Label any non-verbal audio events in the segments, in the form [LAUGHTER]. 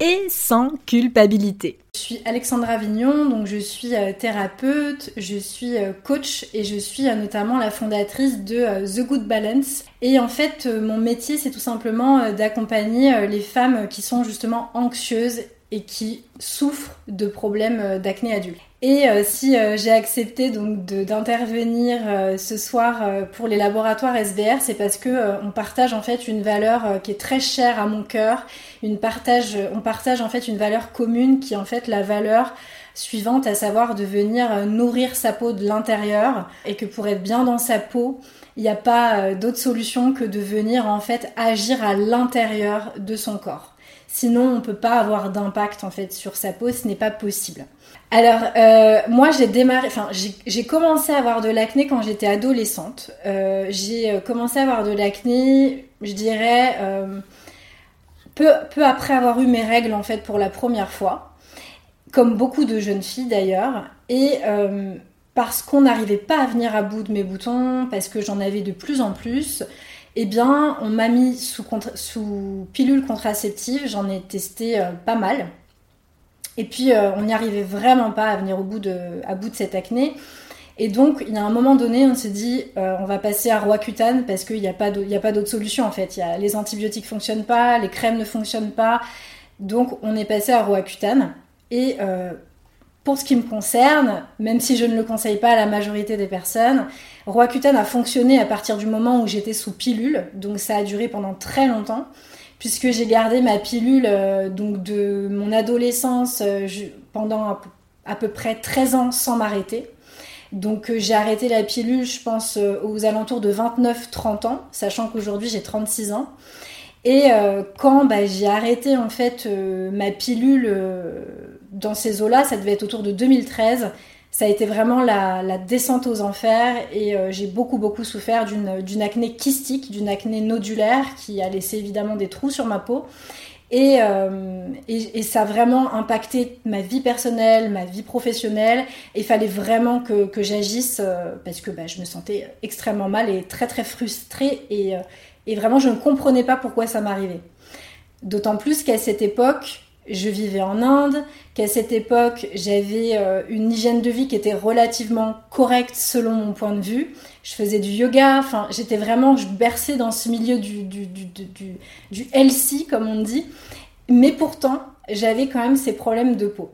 et sans culpabilité. Je suis Alexandra Vignon, donc je suis euh, thérapeute, je suis euh, coach et je suis euh, notamment la fondatrice de The Good Balance. Et en fait, mon métier, c'est tout simplement d'accompagner les femmes qui sont justement anxieuses et qui souffrent de problèmes d'acné adulte. Et euh, si euh, j'ai accepté donc d'intervenir euh, ce soir pour les laboratoires SBR, c'est parce que on partage en fait une valeur qui est très chère à mon cœur. Une partage, on partage en fait une valeur commune qui est en fait la valeur suivante, à savoir de venir nourrir sa peau de l'intérieur et que pour être bien dans sa peau, il n'y a pas d'autre solution que de venir en fait agir à l'intérieur de son corps. Sinon, on peut pas avoir d'impact en fait sur sa peau, ce n'est pas possible. Alors, euh, moi, j'ai démarré, enfin, j'ai commencé à avoir de l'acné quand j'étais adolescente. Euh, j'ai euh, commencé à avoir de l'acné, je dirais, peu, peu après avoir eu mes règles, en fait, pour la première fois. Comme beaucoup de jeunes filles, d'ailleurs. Et parce qu'on n'arrivait pas à venir à bout de mes boutons, parce que j'en avais de plus en plus, eh bien, on m'a mis sous, pilule contraceptive. J'en ai testé pas mal. Et puis, euh, on n'y arrivait vraiment pas à venir au bout de, à bout de cette acné. Et donc, il y a un moment donné, on s'est dit, euh, on va passer à Roaccutane parce qu'il n'y a pas d'autre solution en fait. Les antibiotiques ne fonctionnent pas, les crèmes ne fonctionnent pas. Donc, on est passé à Roaccutane. Et euh, pour ce qui me concerne, même si je ne le conseille pas à la majorité des personnes, Roaccutane a fonctionné à partir du moment où j'étais sous pilule. Donc, ça a duré pendant très longtemps puisque j'ai gardé ma pilule euh, donc de mon adolescence euh, pendant à, peu près 13 ans sans m'arrêter. Donc euh, j'ai arrêté la pilule, je pense, aux alentours de 29-30 ans, sachant qu'aujourd'hui j'ai 36 ans. Et quand bah, j'ai arrêté en fait ma pilule dans ces eaux-là, ça devait être autour de 2013, ça a été vraiment la, descente aux enfers et euh, j'ai beaucoup beaucoup souffert d'une acné kystique, d'une acné nodulaire qui a laissé évidemment des trous sur ma peau. Et, euh, ça a vraiment impacté ma vie personnelle, ma vie professionnelle. Il fallait vraiment que, j'agisse euh, parce que bah, je me sentais extrêmement mal et très très frustrée. Et vraiment, je ne comprenais pas pourquoi ça m'arrivait. D'autant plus qu'à cette époque, je vivais en Inde, qu'à cette époque, j'avais euh, une hygiène de vie qui était relativement correcte selon mon point de vue. Je faisais du yoga, enfin, j'étais vraiment je berçais dans ce milieu du, du, du, du, healthy, comme on dit. Mais pourtant, j'avais quand même ces problèmes de peau.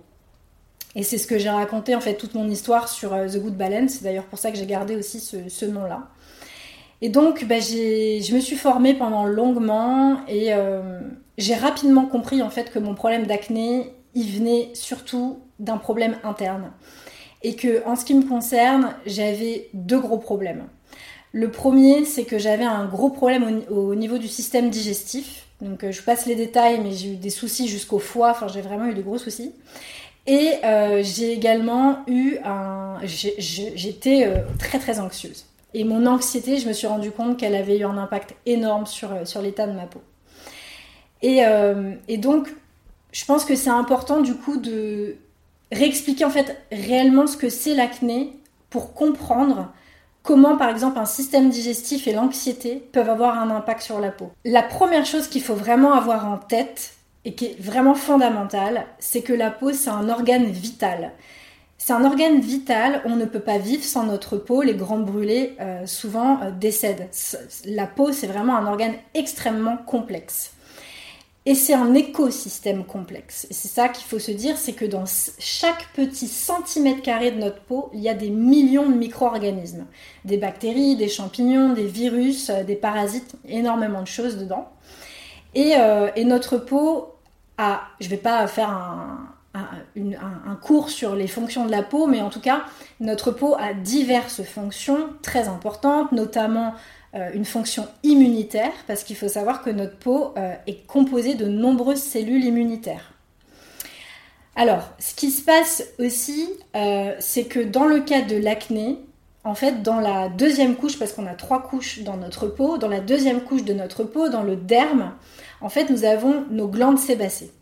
Et c'est ce que j'ai raconté, en fait, toute mon histoire sur euh, The Good Balance. C'est d'ailleurs pour ça que j'ai gardé aussi ce, ce nom-là. Et donc, bah, je me suis formée pendant longuement et euh, j'ai rapidement compris en fait que mon problème d'acné, il venait surtout d'un problème interne. Et que en ce qui me concerne, j'avais deux gros problèmes. Le premier, c'est que j'avais un gros problème au, niveau du système digestif. Donc euh, je passe les détails, mais j'ai eu des soucis jusqu'au foie, enfin j'ai vraiment eu de gros soucis. Et euh, j'ai également eu un... J'étais très très anxieuse. Et mon anxiété, je me suis rendu compte qu'elle avait eu un impact énorme sur, euh, sur l'état de ma peau. Et, euh, et donc, je pense que c'est important du coup de réexpliquer en fait réellement ce que c'est l'acné pour comprendre comment par exemple un système digestif et l'anxiété peuvent avoir un impact sur la peau. La première chose qu'il faut vraiment avoir en tête et qui est vraiment fondamentale, c'est que la peau c'est un organe vital. C'est un organe vital, on ne peut pas vivre sans notre peau, les grands brûlés euh, souvent euh, décèdent. La peau, c'est vraiment un organe extrêmement complexe. Et c'est un écosystème complexe. C'est ça qu'il faut se dire, c'est que dans chaque petit centimètre carré de notre peau, il y a des millions de micro-organismes. Des bactéries, des champignons, des virus, euh, des parasites, énormément de choses dedans. Et, et notre peau a, je ne vais pas faire un, cours sur les fonctions de la peau, mais en tout cas, notre peau a diverses fonctions très importantes, notamment euh, une fonction immunitaire, parce qu'il faut savoir que notre peau euh, est composée de nombreuses cellules immunitaires. Alors, ce qui se passe aussi, euh, c'est que dans le cas de l'acné, en fait, dans la deuxième couche, parce qu'on a trois couches dans notre peau, dans la deuxième couche de notre peau, dans le derme, en fait, nous avons nos glandes sébacées.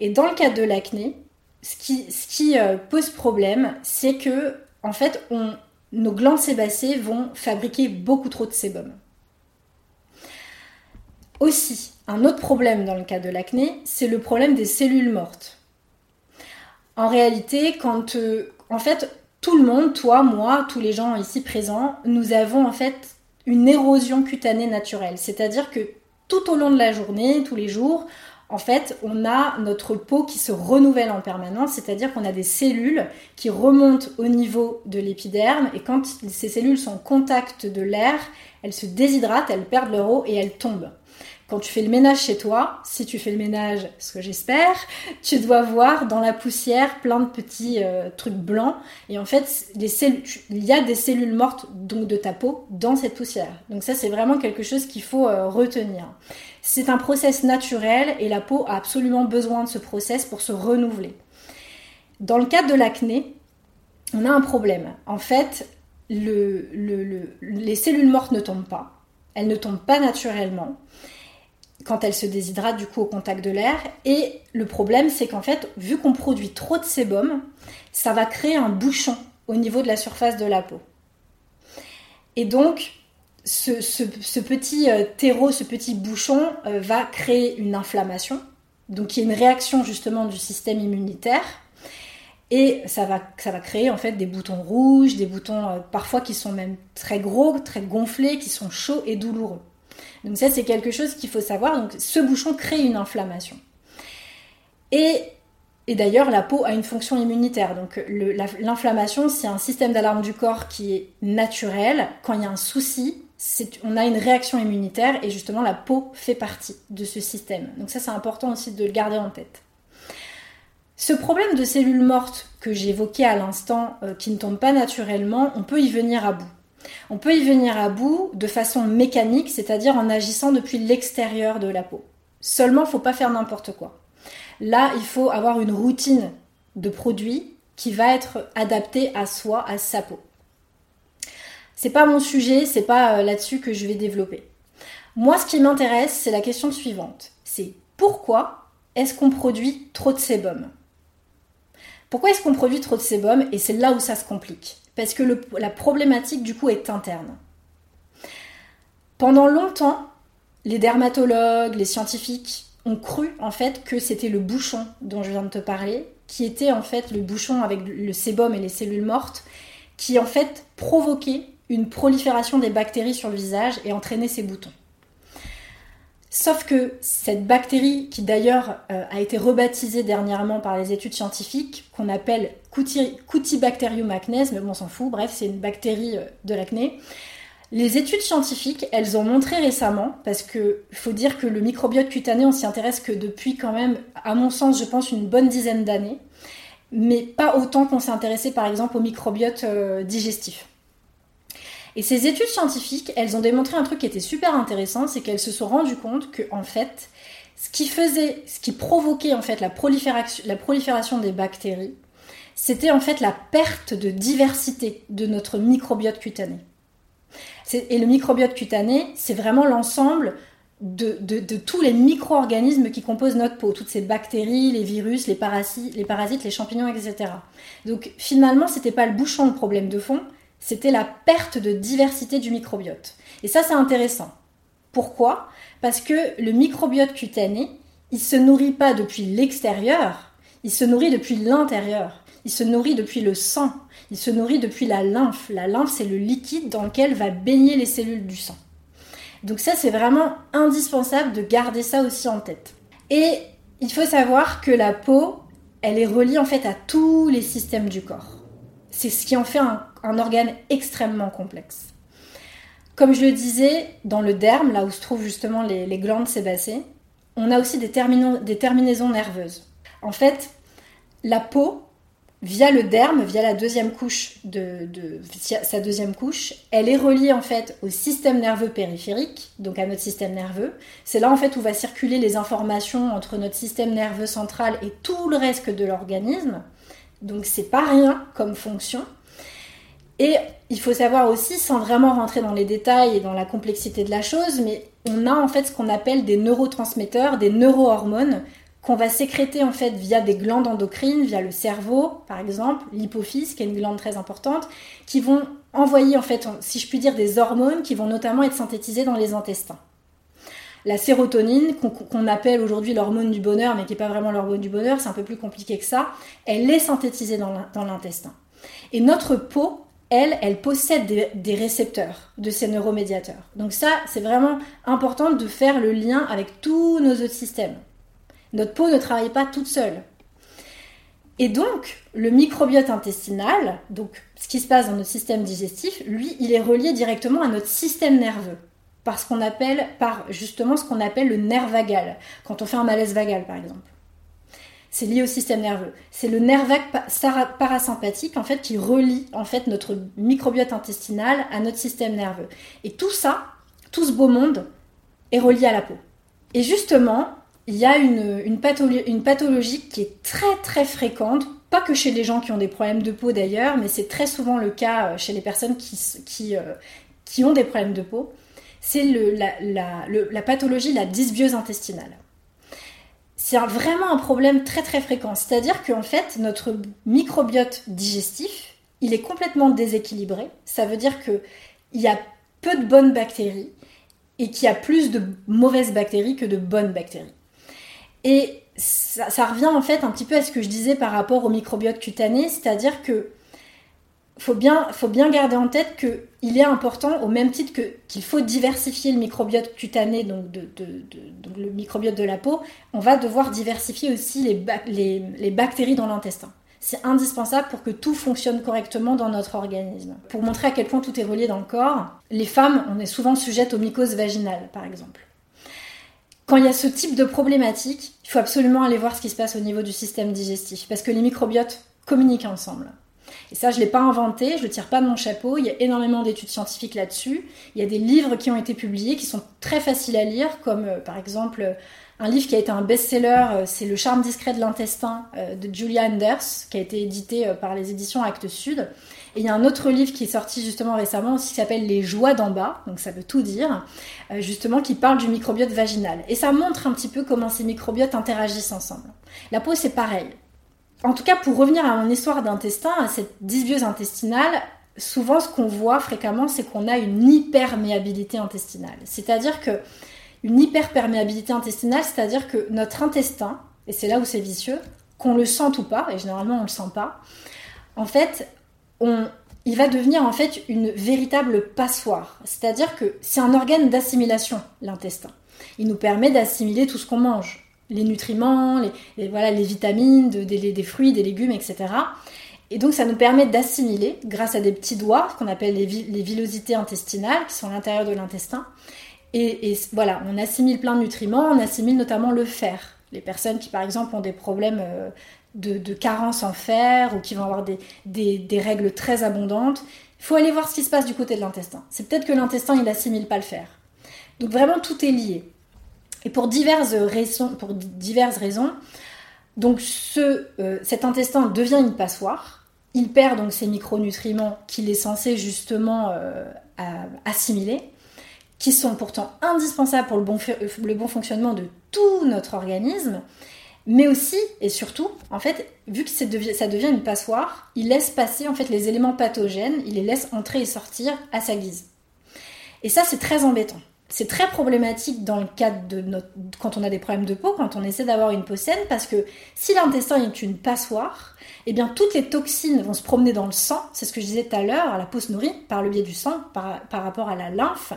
Et dans le cas de l'acné, ce qui, euh, pose problème, c'est que, en fait, nos glandes sébacées vont fabriquer beaucoup trop de sébum. Aussi, un autre problème dans le cas de l'acné, c'est le problème des cellules mortes. En réalité, quand, euh, en fait, tout le monde, toi, moi, tous les gens ici présents, nous avons en fait une érosion cutanée naturelle. C'est-à-dire que tout au long de la journée, tous les jours, en fait, on a notre peau qui se renouvelle en permanence, c'est-à-dire qu'on a des cellules qui remontent au niveau de l'épiderme et quand ces cellules sont en contact de l'air, elles se déshydratent, elles perdent leur eau et elles tombent. Quand tu fais le ménage chez toi, si tu fais le ménage, ce que j'espère, tu dois voir dans la poussière plein de petits euh, trucs blancs. Et en fait, il y a des cellules mortes donc de ta peau dans cette poussière. Donc ça, c'est vraiment quelque chose qu'il faut euh, retenir. C'est un process naturel et la peau a absolument besoin de ce process pour se renouveler. Dans le cadre de l'acné, on a un problème. En fait, les cellules mortes ne tombent pas. Elles ne tombent pas naturellement quand elle se déshydrate du coup au contact de l'air. Et le problème, c'est qu'en fait, vu qu'on produit trop de sébum, ça va créer un bouchon au niveau de la surface de la peau. Et donc, ce, petit euh, terreau, ce petit bouchon euh, va créer une inflammation, donc il y a une réaction justement du système immunitaire. Et ça va, créer en fait des boutons rouges, des boutons euh, parfois qui sont même très gros, très gonflés, qui sont chauds et douloureux. Donc ça, c'est quelque chose qu'il faut savoir. Donc ce bouchon crée une inflammation. Et, d'ailleurs, la peau a une fonction immunitaire. Donc l'inflammation, c'est un système d'alarme du corps qui est naturel. Quand il y a un souci, on a une réaction immunitaire et justement la peau fait partie de ce système. Donc ça, c'est important aussi de le garder en tête. Ce problème de cellules mortes que j'évoquais à l'instant, euh, qui ne tombent pas naturellement, on peut y venir à bout. On peut y venir à bout de façon mécanique, c'est-à-dire en agissant depuis l'extérieur de la peau. Seulement, il ne faut pas faire n'importe quoi. Là, il faut avoir une routine de produits qui va être adaptée à soi, à sa peau. C'est pas mon sujet, c'est pas euh, là-dessus que je vais développer. Moi, ce qui m'intéresse, c'est la question suivante. C'est pourquoi est-ce qu'on produit trop de sébum? Pourquoi est-ce qu'on produit trop de sébum? Et c'est là où ça se complique parce que la problématique du coup est interne. Pendant longtemps, les dermatologues, les scientifiques ont cru en fait que c'était le bouchon dont je viens de te parler, qui était en fait le bouchon avec le sébum et les cellules mortes, qui en fait provoquait une prolifération des bactéries sur le visage et entraînait ces boutons. Sauf que cette bactérie, qui d'ailleurs euh, a été rebaptisée dernièrement par les études scientifiques, qu'on appelle Cutibacterium acnes, mais bon, on s'en fout, bref, c'est une bactérie euh, de l'acné. Les études scientifiques, elles ont montré récemment, parce qu'il faut dire que le microbiote cutané, on s'y intéresse que depuis quand même, à mon sens, je pense, une bonne dizaine d'années, mais pas autant qu'on s'est intéressé par exemple au microbiote euh, digestif. Et ces études scientifiques, elles ont démontré un truc qui était super intéressant, c'est qu'elles se sont rendues compte que en fait, ce qui faisait, ce qui provoquait en fait la prolifération, des bactéries, c'était en fait la perte de diversité de notre microbiote cutané. Et le microbiote cutané, c'est vraiment l'ensemble de, tous les micro-organismes qui composent notre peau, toutes ces bactéries, les virus, les parasites, les, parasites, les champignons, etc. Donc finalement, c'était pas le bouchon le problème de fond, c'était la perte de diversité du microbiote. Et ça, c'est intéressant. Pourquoi? Parce que le microbiote cutané, il se nourrit pas depuis l'extérieur, il se nourrit depuis l'intérieur. Il se nourrit depuis le sang, il se nourrit depuis la lymphe. La lymphe, c'est le liquide dans lequel va baigner les cellules du sang. Donc ça, c'est vraiment indispensable de garder ça aussi en tête. Et il faut savoir que la peau, elle est reliée en fait à tous les systèmes du corps. C'est ce qui en fait un un organe extrêmement complexe. Comme je le disais, dans le derme, là où se trouvent justement les, glandes sébacées, on a aussi des, terminaisons nerveuses. En fait, la peau via le derme, via la couche de, sa deuxième couche, elle est reliée en fait au système nerveux périphérique, donc à notre système nerveux. C'est là en fait où va circuler les informations entre notre système nerveux central et tout le reste de l'organisme. Donc c'est pas rien comme fonction. Et il faut savoir aussi, sans vraiment rentrer dans les détails et dans la complexité de la chose, mais on a en fait ce qu'on appelle des neurotransmetteurs, des neurohormones qu'on va sécréter en fait via des glandes endocrines, via le cerveau par exemple, l'hypophyse qui est une glande très importante, qui vont envoyer en fait, si je puis dire, des hormones qui vont notamment être synthétisées dans les intestins. La sérotonine, qu'on appelle aujourd'hui l'hormone du bonheur, mais qui n'est pas vraiment l'hormone du bonheur, c'est un peu plus compliqué que ça, elle est synthétisée dans l'intestin. Et notre peau, elle, elle possède des, récepteurs de ces neuromédiateurs. Donc ça, c'est vraiment important de faire le lien avec tous nos autres systèmes. Notre peau ne travaille pas toute seule. Et donc, le microbiote intestinal, donc ce qui se passe dans notre système digestif, lui, il est relié directement à notre système nerveux. Par appelle, par justement ce qu'on appelle le nerf vagal, quand on fait un malaise vagal par exemple. C'est lié au système nerveux. C'est le nerf vague parasympathique en fait qui relie en fait notre microbiote intestinal à notre système nerveux. Et tout ça, tout ce beau monde est relié à la peau. Et justement, il y a une, une, pathologie qui est très très fréquente, pas que chez les gens qui ont des problèmes de peau d'ailleurs, mais c'est très souvent le cas euh, chez les personnes qui, qui, euh, qui ont des problèmes de peau, c'est la, la, la, pathologie, la dysbiose intestinale. C'est vraiment un problème très très fréquent, c'est-à-dire qu'en fait notre microbiote digestif, il est complètement déséquilibré, ça veut dire qu'il y a peu de bonnes bactéries et qu'il y a plus de mauvaises bactéries que de bonnes bactéries. Et ça, revient en fait un petit peu à ce que je disais par rapport au microbiote cutané, c'est-à-dire que faut bien, faut bien garder en tête qu'il est important, au même titre que, qu'il faut diversifier le microbiote cutané, donc, le microbiote de la peau, on va devoir diversifier aussi les, les, les bactéries dans l'intestin. C'est indispensable pour que tout fonctionne correctement dans notre organisme. Pour montrer à quel point tout est relié dans le corps, les femmes, on est souvent sujettes aux mycoses vaginales, par exemple. Quand il y a ce type de problématique, il faut absolument aller voir ce qui se passe au niveau du système digestif, parce que les microbiotes communiquent ensemble. Et ça, je ne l'ai pas inventé, je ne le tire pas de mon chapeau, il y a énormément d'études scientifiques là-dessus. Il y a des livres qui ont été publiés qui sont très faciles à lire, comme euh, par exemple un livre qui a été un best-seller, euh, c'est Le charme discret de l'intestin euh, de Julia Anders, qui a été édité par les éditions Actes Sud. Et il y a un autre livre qui est sorti justement récemment aussi qui s'appelle Les joies d'en bas, donc ça veut tout dire, euh, justement qui parle du microbiote vaginal. Et ça montre un petit peu comment ces microbiotes interagissent ensemble. La peau c'est pareil. En tout cas, pour revenir à mon histoire d'intestin, à cette dysbiose intestinale, souvent ce qu'on voit fréquemment, c'est qu'on a une hyperméabilité intestinale. C'est-à-dire que une hyperperméabilité intestinale, c'est-à-dire que notre intestin, et c'est là où c'est vicieux, qu'on le sente ou pas, et généralement on le sent pas, en fait, il va devenir en fait une véritable passoire. C'est-à-dire que c'est un organe d'assimilation, l'intestin. Il nous permet d'assimiler tout ce qu'on mange, les nutriments, les, voilà, les vitamines, des, fruits, des légumes, etc. Et donc ça nous permet d'assimiler grâce à des petits doigts, qu'on appelle les, villosités intestinales, qui sont à l'intérieur de l'intestin. Et, voilà, on assimile plein de nutriments, on assimile notamment le fer. Les personnes qui par exemple ont des problèmes euh, de, carence en fer ou qui vont avoir des, règles très abondantes. Il faut aller voir ce qui se passe du côté de l'intestin. C'est peut-être que l'intestin, il assimile pas le fer. Donc vraiment, tout est lié. Et pour diverses raisons, donc euh, cet intestin devient une passoire. Il perd donc ces micronutriments qu'il est censé justement euh, assimiler, qui sont pourtant indispensables pour le bon, le bon fonctionnement de tout notre organisme. Mais aussi et surtout, en fait, vu que ça devient une passoire, il laisse passer en fait les éléments pathogènes, il les laisse entrer et sortir à sa guise. Et ça, c'est très embêtant. C'est très problématique dans le cadre de notre... quand on a des problèmes de peau, quand on essaie d'avoir une peau saine, parce que si l'intestin est une passoire, eh bien toutes les toxines vont se promener dans le sang. C'est ce que je disais tout à l'heure. La peau se nourrit par le biais du sang, par, par rapport à la lymphe.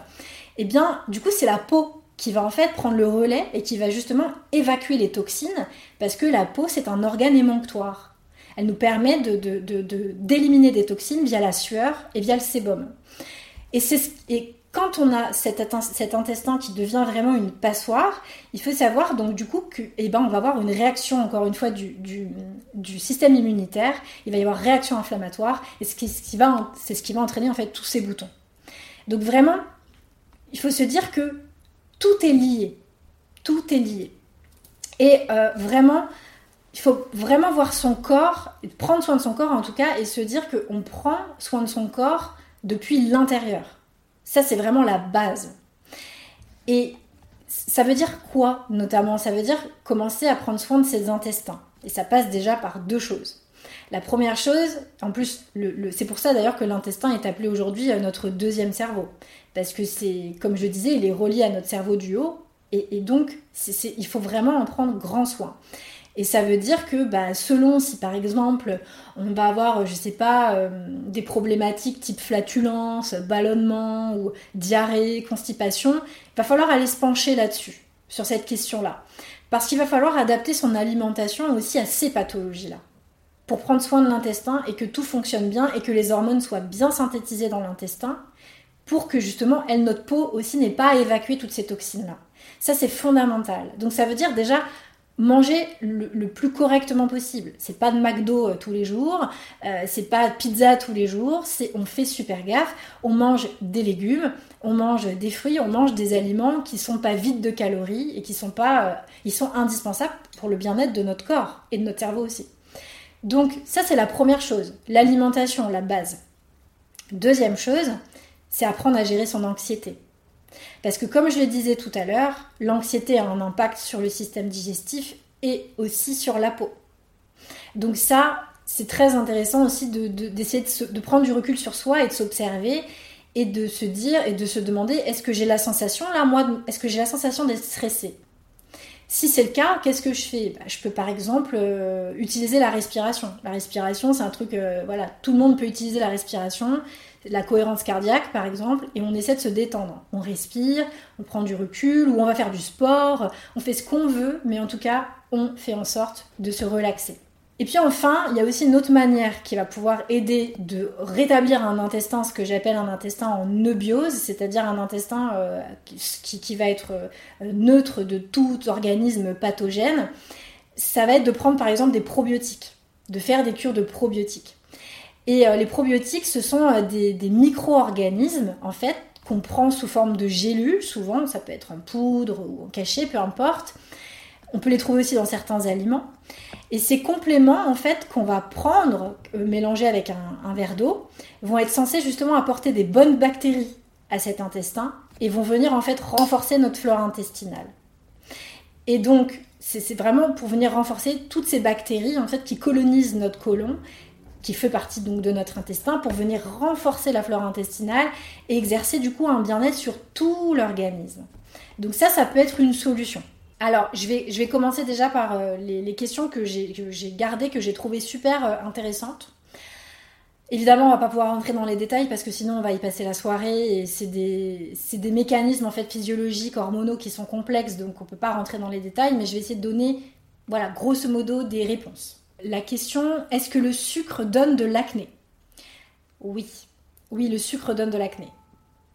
Eh bien, du coup, c'est la peau qui va en fait prendre le relais et qui va justement évacuer les toxines parce que la peau c'est un organe émonctoire. Elle nous permet d'éliminer de, de, des toxines via la sueur et via le sébum. Et, et quand on a cet, intestin qui devient vraiment une passoire, il faut savoir donc du coup que, eh ben, on va avoir une réaction encore une fois du, système immunitaire. Il va y avoir réaction inflammatoire et ce qui, va, c'est ce qui va entraîner en fait tous ces boutons. Donc vraiment, il faut se dire que tout est lié, tout est lié. Et euh, vraiment, il faut vraiment voir son corps, prendre soin de son corps en tout cas, et se dire qu'on prend soin de son corps depuis l'intérieur. Ça, c'est vraiment la base. Et ça veut dire quoi, notamment? Ça veut dire commencer à prendre soin de ses intestins. Et ça passe déjà par deux choses. La première chose, en plus, c'est pour ça d'ailleurs que l'intestin est appelé aujourd'hui euh, notre deuxième cerveau. Parce que c'est, comme je disais, il est relié à notre cerveau du haut. Et, donc, il faut vraiment en prendre grand soin. Et ça veut dire que bah, selon si par exemple on va avoir, je sais pas, euh, des problématiques type flatulence, ballonnement ou diarrhée, constipation, il va falloir aller se pencher là-dessus, sur cette question-là. Parce qu'il va falloir adapter son alimentation aussi à ces pathologies-là. Pour prendre soin de l'intestin et que tout fonctionne bien et que les hormones soient bien synthétisées dans l'intestin, pour que justement, elle, notre peau aussi, n'ait pas à évacuer toutes ces toxines-là. Ça, c'est fondamental. Donc ça veut dire déjà manger le, plus correctement possible. C'est pas de McDo euh, tous les jours, euh, c'est pas de pizza tous les jours, c'est on fait super gaffe, on mange des légumes, on mange des fruits, on mange des aliments qui sont pas vides de calories et qui sont pas euh, ils sont indispensables pour le bien-être de notre corps et de notre cerveau aussi. Donc ça c'est la première chose, l'alimentation, la base. Deuxième chose, c'est apprendre à gérer son anxiété. Parce que comme je le disais tout à l'heure, l'anxiété a un impact sur le système digestif et aussi sur la peau. Donc ça, c'est très intéressant aussi d'essayer de, prendre du recul sur soi et de s'observer et de se dire et de se demander est-ce que j'ai la sensation là moi est-ce que j'ai la sensation d'être stressée? Si c'est le cas, qu'est-ce que je fais? Bah, Je peux par exemple euh, utiliser la respiration. La respiration, c'est un truc, euh, voilà, tout le monde peut utiliser la respiration la cohérence cardiaque par exemple, et on essaie de se détendre. On respire, on prend du recul, ou on va faire du sport, on fait ce qu'on veut, mais en tout cas, on fait en sorte de se relaxer. Et puis enfin, il y a aussi une autre manière qui va pouvoir aider de rétablir un intestin, ce que j'appelle un intestin en eubiose, c'est-à-dire un intestin euh, qui, va être euh, neutre de tout organisme pathogène. Ça va être de prendre par exemple des probiotiques, de faire des cures de probiotiques. Et euh, les probiotiques, ce sont euh, des, micro-organismes, en fait, qu'on prend sous forme de gélules, souvent, ça peut être en poudre ou en cachet, peu importe. On peut les trouver aussi dans certains aliments. Et ces compléments, en fait, qu'on va prendre, euh, mélanger avec un, verre d'eau, vont être censés justement apporter des bonnes bactéries à cet intestin et vont venir en fait renforcer notre flore intestinale. Et donc, c'est vraiment pour venir renforcer toutes ces bactéries en fait qui colonisent notre côlon qui fait partie donc de notre intestin pour venir renforcer la flore intestinale et exercer du coup un bien-être sur tout l'organisme. Donc ça, ça peut être une solution. Alors, je vais, je vais commencer déjà par euh, les, questions que j'ai gardées, que j'ai trouvées super euh, intéressantes. Évidemment, on va pas pouvoir rentrer dans les détails parce que sinon on va y passer la soirée et c'est des, des, mécanismes en fait physiologiques, hormonaux qui sont complexes, donc on peut pas rentrer dans les détails, mais je vais essayer de donner, voilà, grosso modo, des réponses la question est-ce que le sucre donne de l'acné? Oui, oui, le sucre donne de l'acné.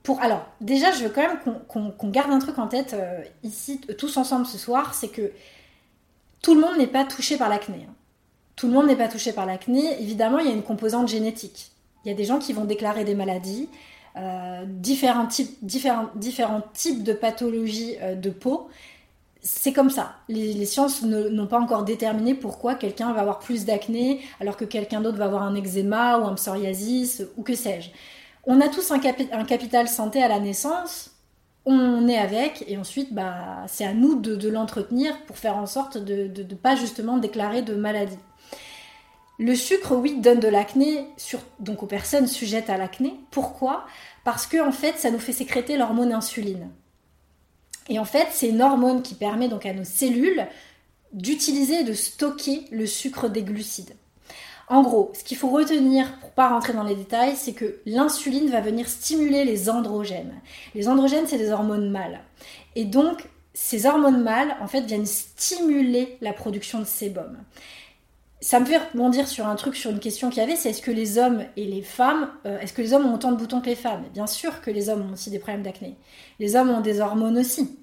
Pour, alors, déjà, je veux quand même qu'on garde un truc en tête euh, ici, tous ensemble ce soir, c'est que tout le monde n'est pas touché par l'acné. Hein. Tout le monde n'est pas touché par l'acné. Évidemment, il y a une composante génétique. Il y a des gens qui vont déclarer des maladies, euh, différents, types, de pathologies euh, de peau c'est comme ça. Les, sciences n'ont pas encore déterminé pourquoi quelqu'un va avoir plus d'acné alors que quelqu'un d'autre va avoir un eczéma ou un psoriasis ou que sais-je. On a tous un, capital santé à la naissance, on est avec et ensuite bah, c'est à nous de, l'entretenir pour faire en sorte de ne pas justement déclarer de maladie. Le sucre, oui, donne de l'acné, donc aux personnes sujettes à l'acné. Pourquoi? Parce que en fait, ça nous fait sécréter l'hormone insuline. Et en fait, c'est une hormone qui permet donc à nos cellules d'utiliser et de stocker le sucre des glucides. En gros, ce qu'il faut retenir pour pas rentrer dans les détails, c'est que l'insuline va venir stimuler les androgènes. Les androgènes, c'est des hormones mâles. Et donc, ces hormones mâles, en fait, viennent stimuler la production de sébum. Ça me fait rebondir sur un truc, sur une question qu'il y avait, c'est est-ce que les hommes et les femmes, euh, est-ce que les hommes ont autant de boutons que les femmes? Bien sûr que les hommes ont aussi des problèmes d'acné. Les hommes ont des hormones aussi.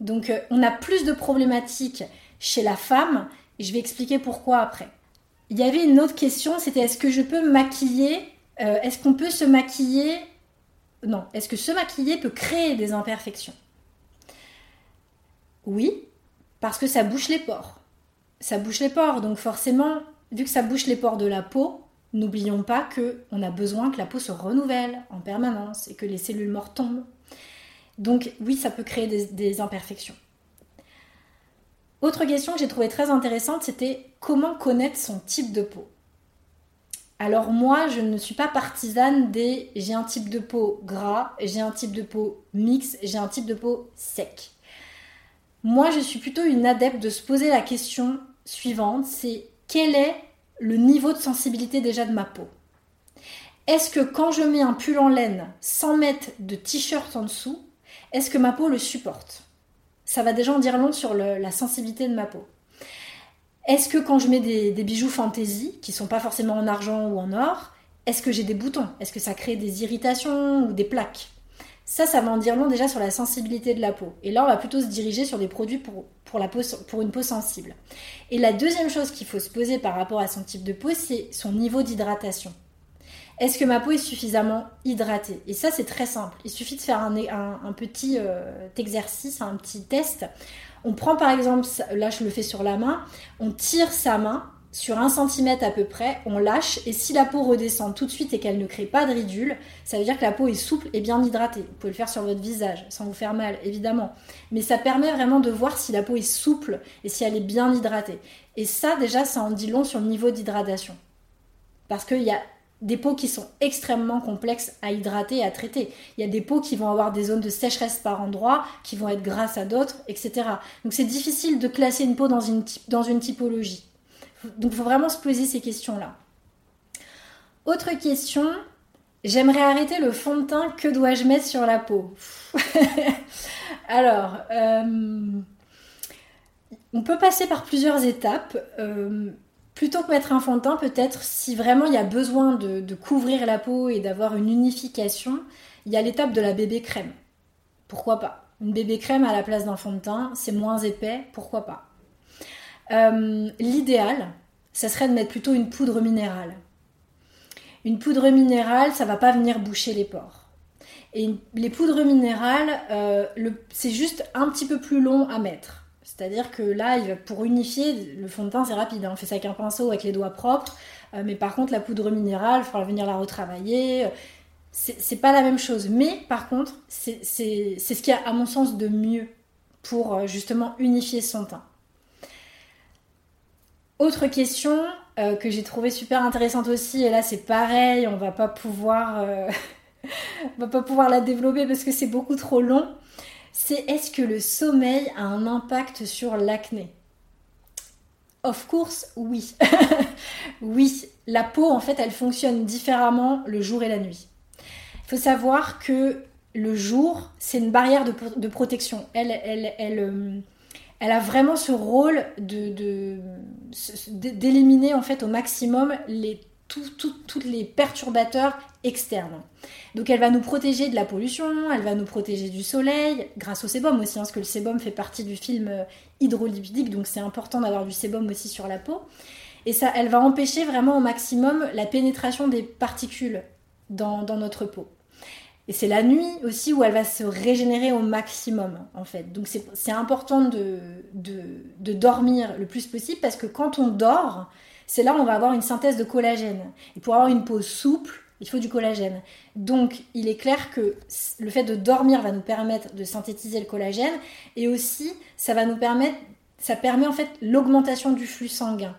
Donc euh, on a plus de problématiques chez la femme, et je vais expliquer pourquoi après. Il y avait une autre question, c'était est-ce que je peux maquiller euh, Est-ce qu'on peut se maquiller? Non, est-ce que se maquiller peut créer des imperfections? Oui, parce que ça bouche les pores ça bouche les pores. Donc forcément, vu que ça bouche les pores de la peau, n'oublions pas que on a besoin que la peau se renouvelle en permanence et que les cellules mortes tombent. Donc oui, ça peut créer des, imperfections. Autre question que j'ai trouvée très intéressante, c'était comment connaître son type de peau? Alors moi, je ne suis pas partisane des j'ai un type de peau gras, j'ai un type de peau mixte, j'ai un type de peau sec. Moi, je suis plutôt une adepte de se poser la question suivante, c'est quel est le niveau de sensibilité déjà de ma peau? Est-ce que quand je mets un pull en laine sans mettre de t-shirt en dessous, est-ce que ma peau le supporte? Ça va déjà en dire long sur la sensibilité de ma peau. Est-ce que quand je mets des, bijoux fantaisie, qui sont pas forcément en argent ou en or, est-ce que j'ai des boutons? Est-ce que ça crée des irritations ou des plaques? Ça, ça va en dire long déjà sur la sensibilité de la peau. Et là, on va plutôt se diriger sur des produits pour, une peau sensible. Et la deuxième chose qu'il faut se poser par rapport à son type de peau, c'est son niveau d'hydratation. Est-ce que ma peau est suffisamment hydratée? Et ça, c'est très simple. Il suffit de faire un, un, petit euh, exercice, un petit test. On prend par exemple, là je le fais sur la main, on tire sa main sur un centimètre à peu près, on lâche et si la peau redescend tout de suite et qu'elle ne crée pas de ridules, ça veut dire que la peau est souple et bien hydratée. Vous pouvez le faire sur votre visage sans vous faire mal, évidemment. Mais ça permet vraiment de voir si la peau est souple et si elle est bien hydratée. Et ça, déjà, ça en dit long sur le niveau d'hydratation. Parce qu'il y a des peaux qui sont extrêmement complexes à hydrater et à traiter. Il y a des peaux qui vont avoir des zones de sécheresse par endroit, qui vont être grasses à d'autres, etc. Donc c'est difficile de classer une peau dans une typologie. Donc il faut vraiment se poser ces questions-là. Autre question, j'aimerais arrêter le fond de teint, que dois-je mettre sur la peau? [LAUGHS] Alors, euh, on peut passer par plusieurs étapes. Euh, plutôt que mettre un fond de teint, peut-être si vraiment il y a besoin de, de couvrir la peau et d'avoir une unification, il y a l'étape de la bébé crème. Pourquoi pas? Une bébé crème à la place d'un fond de teint, c'est moins épais, pourquoi pas? Euh, l'idéal, ça serait de mettre plutôt une poudre minérale. Une poudre minérale, ça va pas venir boucher les pores. Et les poudres minérales, euh, c'est juste un petit peu plus long à mettre. C'est-à-dire que là, pour unifier, le fond de teint, c'est rapide. Hein. On fait ça avec un pinceau, avec les doigts propres. Euh, mais par contre, la poudre minérale, il faudra venir la retravailler. C'est pas la même chose. Mais par contre, c'est ce qu'il y a, à mon sens, de mieux pour justement unifier son teint. Autre question euh, que j'ai trouvé super intéressante aussi, et là c'est pareil, on va pas pouvoir, euh, [LAUGHS] va pas pouvoir la développer parce que c'est beaucoup trop long. C'est est-ce que le sommeil a un impact sur l'acné? Of course, oui. [LAUGHS] oui, la peau en fait elle fonctionne différemment le jour et la nuit. Il faut savoir que le jour c'est une barrière de, protection. Elle, elle, elle, euh, elle a vraiment ce rôle de, d'éliminer en fait au maximum les, tous les perturbateurs externes. Donc elle va nous protéger de la pollution, elle va nous protéger du soleil, grâce au sébum aussi, hein, parce que le sébum fait partie du film euh, hydrolipidique, donc c'est important d'avoir du sébum aussi sur la peau. Et ça, elle va empêcher vraiment au maximum la pénétration des particules dans notre peau. Et c'est la nuit aussi où elle va se régénérer au maximum, en fait. Donc c'est important de, dormir le plus possible parce que quand on dort, c'est là où on va avoir une synthèse de collagène. Et pour avoir une peau souple, il faut du collagène. Donc il est clair que le fait de dormir va nous permettre de synthétiser le collagène et aussi ça va nous permettre, ça permet en fait l'augmentation du flux sanguin.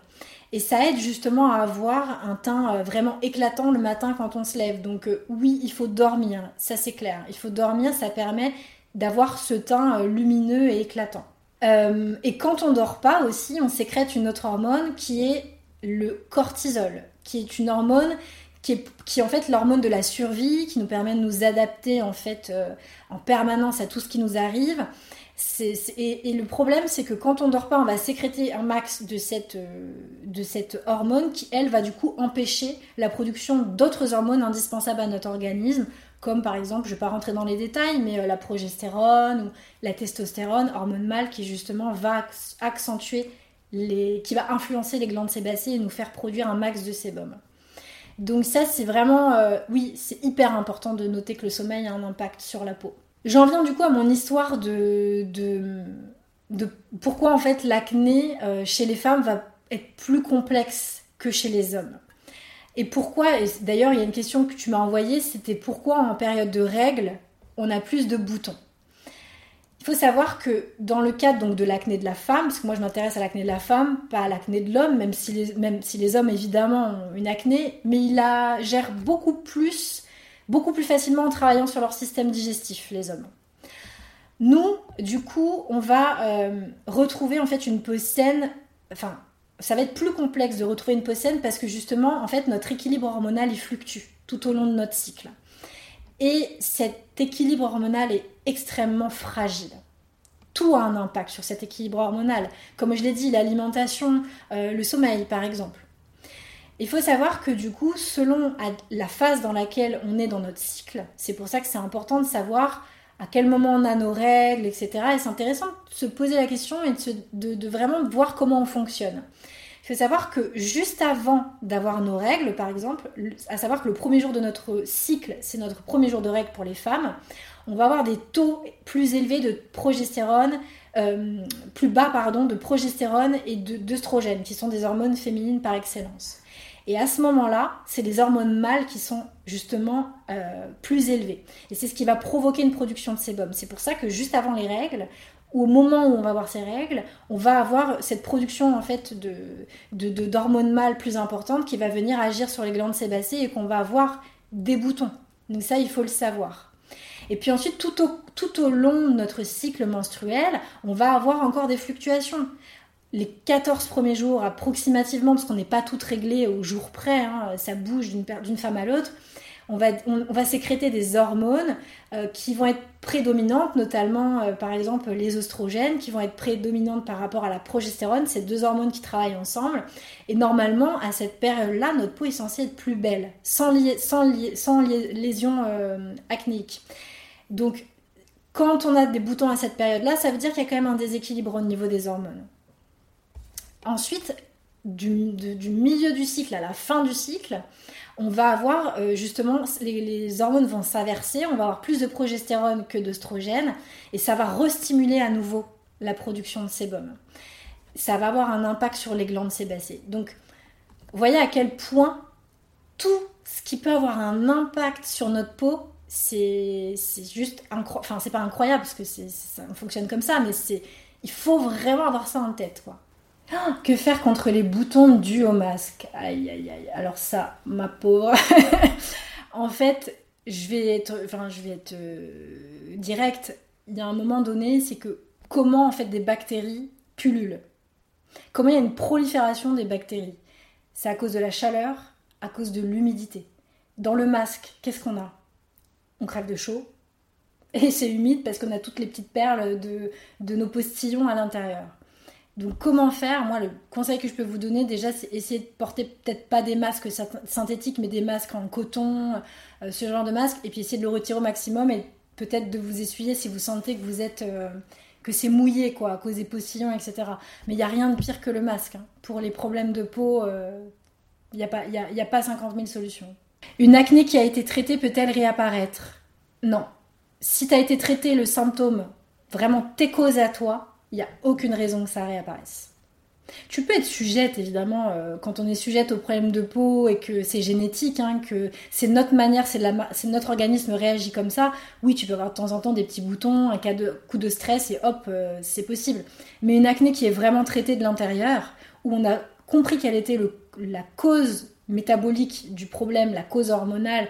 Et ça aide justement à avoir un teint euh, vraiment éclatant le matin quand on se lève. Donc euh, oui, il faut dormir, ça c'est clair. Il faut dormir, ça permet d'avoir ce teint euh, lumineux et éclatant. et quand on dort pas aussi, on sécrète une autre hormone qui est le cortisol, qui est une hormone qui est, qui en fait l'hormone de la survie, qui nous permet de nous adapter en fait en permanence à tout ce qui nous arrive et, le problème, c'est que quand on dort pas, on va sécréter un max de cette, euh, de cette hormone qui, elle, va du coup empêcher la production d'autres hormones indispensables à notre organisme, comme par exemple, je ne vais pas rentrer dans les détails, mais euh, la progestérone ou la testostérone, hormone mâle qui justement va accentuer les, qui va influencer les glandes sébacées et nous faire produire un max de sébum. Donc ça, c'est vraiment, euh, oui, c'est hyper important de noter que le sommeil a un impact sur la peau. J'en viens du coup à mon histoire de, de, pourquoi en fait l'acné euh, chez les femmes va être plus complexe que chez les hommes. Et pourquoi, d'ailleurs il y a une question que tu m'as envoyée, c'était pourquoi en période de règles, on a plus de boutons? Il faut savoir que dans le cadre donc, de l'acné de la femme, parce que moi je m'intéresse à l'acné de la femme, pas à l'acné de l'homme, même, si même si les hommes évidemment ont une acné, mais il la gère beaucoup plus, beaucoup plus facilement en travaillant sur leur système digestif, les hommes. Nous, du coup, on va euh, retrouver en fait une peau saine, enfin ça va être plus complexe de retrouver une peau saine parce que justement, en fait, notre équilibre hormonal, il fluctue tout au long de notre cycle. Et cet équilibre hormonal est extrêmement fragile. Tout a un impact sur cet équilibre hormonal. Comme je l'ai dit, l'alimentation, euh, le sommeil, par exemple. Il faut savoir que du coup, selon la phase dans laquelle on est dans notre cycle, c'est pour ça que c'est important de savoir à quel moment on a nos règles, etc. Et c'est intéressant de se poser la question et de, vraiment voir comment on fonctionne. Faut savoir que juste avant d'avoir nos règles, par exemple, à savoir que le premier jour de notre cycle, c'est notre premier jour de règles pour les femmes, on va avoir des taux plus élevés de progestérone, euh, plus bas pardon, de progestérone et d'œstrogène, qui sont des hormones féminines par excellence. Et à ce moment-là, c'est les hormones mâles qui sont justement euh, plus élevées. Et c'est ce qui va provoquer une production de sébum. C'est pour ça que juste avant les règles, au moment où on va avoir ces règles, on va avoir cette production en fait de, d'hormones mâles plus importante qui va venir agir sur les glandes sébacées et qu'on va avoir des boutons. Donc ça, il faut le savoir. Et puis ensuite, tout au, tout au long de notre cycle menstruel, on va avoir encore des fluctuations les 14 premiers jours approximativement, parce qu'on n'est pas toutes réglées au jour près, hein, ça bouge d'une femme à l'autre, on va, sécréter des hormones euh, qui vont être prédominantes, notamment euh, par exemple les oestrogènes, qui vont être prédominantes par rapport à la progestérone, ces deux hormones qui travaillent ensemble. Et normalement, à cette période-là, notre peau est censée être plus belle, sans, sans, sans lésions euh, acnéiques. Donc, quand on a des boutons à cette période-là, ça veut dire qu'il y a quand même un déséquilibre au niveau des hormones. Ensuite, du, milieu du cycle à la fin du cycle, on va avoir euh, justement, les, hormones vont s'inverser, on va avoir plus de progestérone que d'œstrogène, et ça va restimuler à nouveau la production de sébum. Ça va avoir un impact sur les glandes sébacées. Donc, voyez à quel point tout ce qui peut avoir un impact sur notre peau, c'est juste incroyable. Enfin, c'est pas incroyable parce que ça fonctionne comme ça, mais c'est il faut vraiment avoir ça en tête, quoi. [GASPS] Que faire contre les boutons dus au masque? Aïe, aïe, aïe. Alors ça, ma pauvre. [LAUGHS] en fait, je vais être, enfin, je vais être euh, direct. Il y a un moment donné, c'est que comment en fait des bactéries pullulent Comment il y a une prolifération des bactéries? C'est à cause de la chaleur, à cause de l'humidité. Dans le masque, qu'est-ce qu'on a? On crève de chaud. Et c'est humide parce qu'on a toutes les petites perles de, de nos postillons à l'intérieur. Donc comment faire? Moi, le conseil que je peux vous donner déjà, c'est essayer de porter peut-être pas des masques synthétiques, mais des masques en coton, euh, ce genre de masque, et puis essayer de le retirer au maximum et peut-être de vous essuyer si vous sentez que vous êtes euh, que c'est mouillé quoi, à cause des postillons, etc. Mais il n'y a rien de pire que le masque. Hein. Pour les problèmes de peau, euh, il n'y a, pas, a, a pas 50 000 solutions. Une acné qui a été traitée peut-elle réapparaître? Non. Si tu as été traité le symptôme, vraiment tes causes à toi, il n'y a aucune raison que ça réapparaisse. Tu peux être sujette, évidemment, euh, quand on est sujette aux problèmes de peau et que c'est génétique, hein, que c'est notre manière, c'est notre organisme réagit comme ça. Oui, tu peux avoir de temps en temps des petits boutons, un coup de stress et hop, euh, c'est possible. Mais une acné qui est vraiment traitée de l'intérieur, où on a compris quelle était la cause métabolique du problème, la cause hormonale,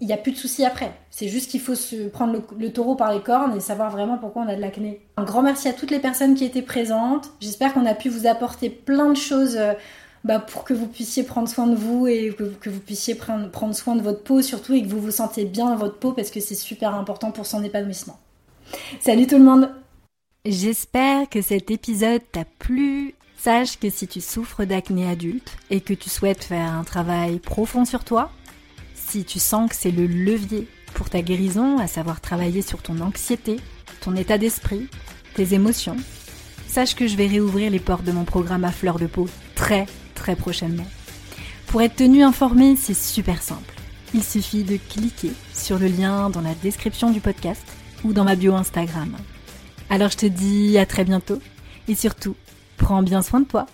il n'y a plus de soucis après. C'est juste qu'il faut se prendre le, taureau par les cornes et savoir vraiment pourquoi on a de l'acné. Un grand merci à toutes les personnes qui étaient présentes. J'espère qu'on a pu vous apporter plein de choses euh, bah, pour que vous puissiez prendre soin de vous et que, vous puissiez prendre, prendre soin de votre peau surtout et que vous vous sentez bien dans votre peau parce que c'est super important pour son épanouissement. Salut tout le monde J'espère que cet épisode t'a plu Sache que si tu souffres d'acné adulte et que tu souhaites faire un travail profond sur toi, si tu sens que c'est le levier pour ta guérison, à savoir travailler sur ton anxiété, ton état d'esprit, tes émotions, sache que je vais réouvrir les portes de mon programme à fleur de peau très très prochainement. Pour être tenu informé, c'est super simple. Il suffit de cliquer sur le lien dans la description du podcast ou dans ma bio Instagram. Alors je te dis à très bientôt et surtout, prends bien soin de toi.